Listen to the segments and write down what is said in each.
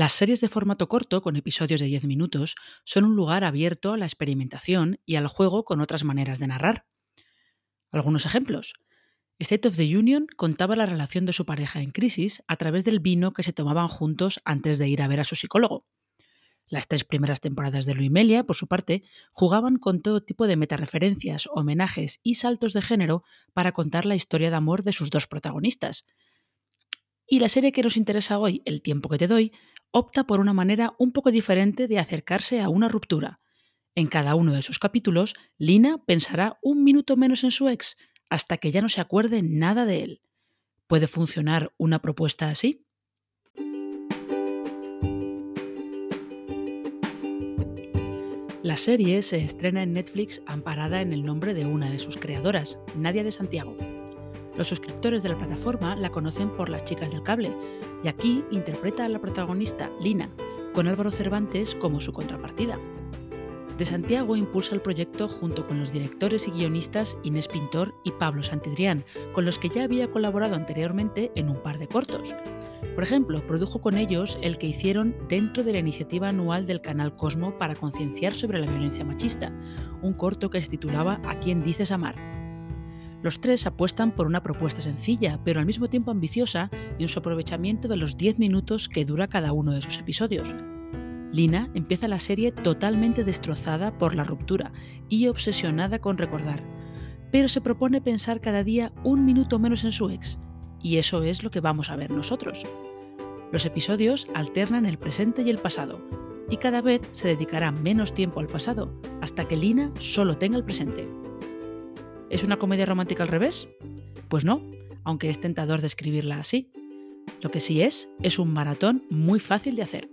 Las series de formato corto, con episodios de 10 minutos, son un lugar abierto a la experimentación y al juego con otras maneras de narrar. Algunos ejemplos. State of the Union contaba la relación de su pareja en crisis a través del vino que se tomaban juntos antes de ir a ver a su psicólogo. Las tres primeras temporadas de Luimelia, por su parte, jugaban con todo tipo de metareferencias, homenajes y saltos de género para contar la historia de amor de sus dos protagonistas. Y la serie que nos interesa hoy, El tiempo que te doy, opta por una manera un poco diferente de acercarse a una ruptura. En cada uno de sus capítulos, Lina pensará un minuto menos en su ex hasta que ya no se acuerde nada de él. ¿Puede funcionar una propuesta así? La serie se estrena en Netflix amparada en el nombre de una de sus creadoras, Nadia de Santiago. Los suscriptores de la plataforma la conocen por Las Chicas del Cable, y aquí interpreta a la protagonista, Lina, con Álvaro Cervantes como su contrapartida. De Santiago impulsa el proyecto junto con los directores y guionistas Inés Pintor y Pablo Santidrián, con los que ya había colaborado anteriormente en un par de cortos. Por ejemplo, produjo con ellos el que hicieron dentro de la iniciativa anual del canal Cosmo para concienciar sobre la violencia machista, un corto que se titulaba A quién dices amar. Los tres apuestan por una propuesta sencilla, pero al mismo tiempo ambiciosa y en su aprovechamiento de los 10 minutos que dura cada uno de sus episodios. Lina empieza la serie totalmente destrozada por la ruptura y obsesionada con recordar, pero se propone pensar cada día un minuto menos en su ex, y eso es lo que vamos a ver nosotros. Los episodios alternan el presente y el pasado, y cada vez se dedicará menos tiempo al pasado, hasta que Lina solo tenga el presente. ¿Es una comedia romántica al revés? Pues no, aunque es tentador describirla así. Lo que sí es, es un maratón muy fácil de hacer.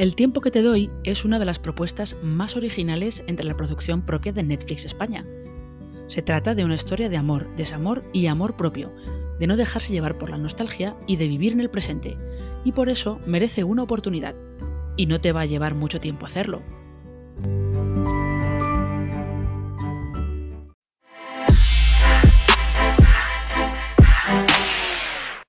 El tiempo que te doy es una de las propuestas más originales entre la producción propia de Netflix España. Se trata de una historia de amor, desamor y amor propio, de no dejarse llevar por la nostalgia y de vivir en el presente, y por eso merece una oportunidad. Y no te va a llevar mucho tiempo hacerlo.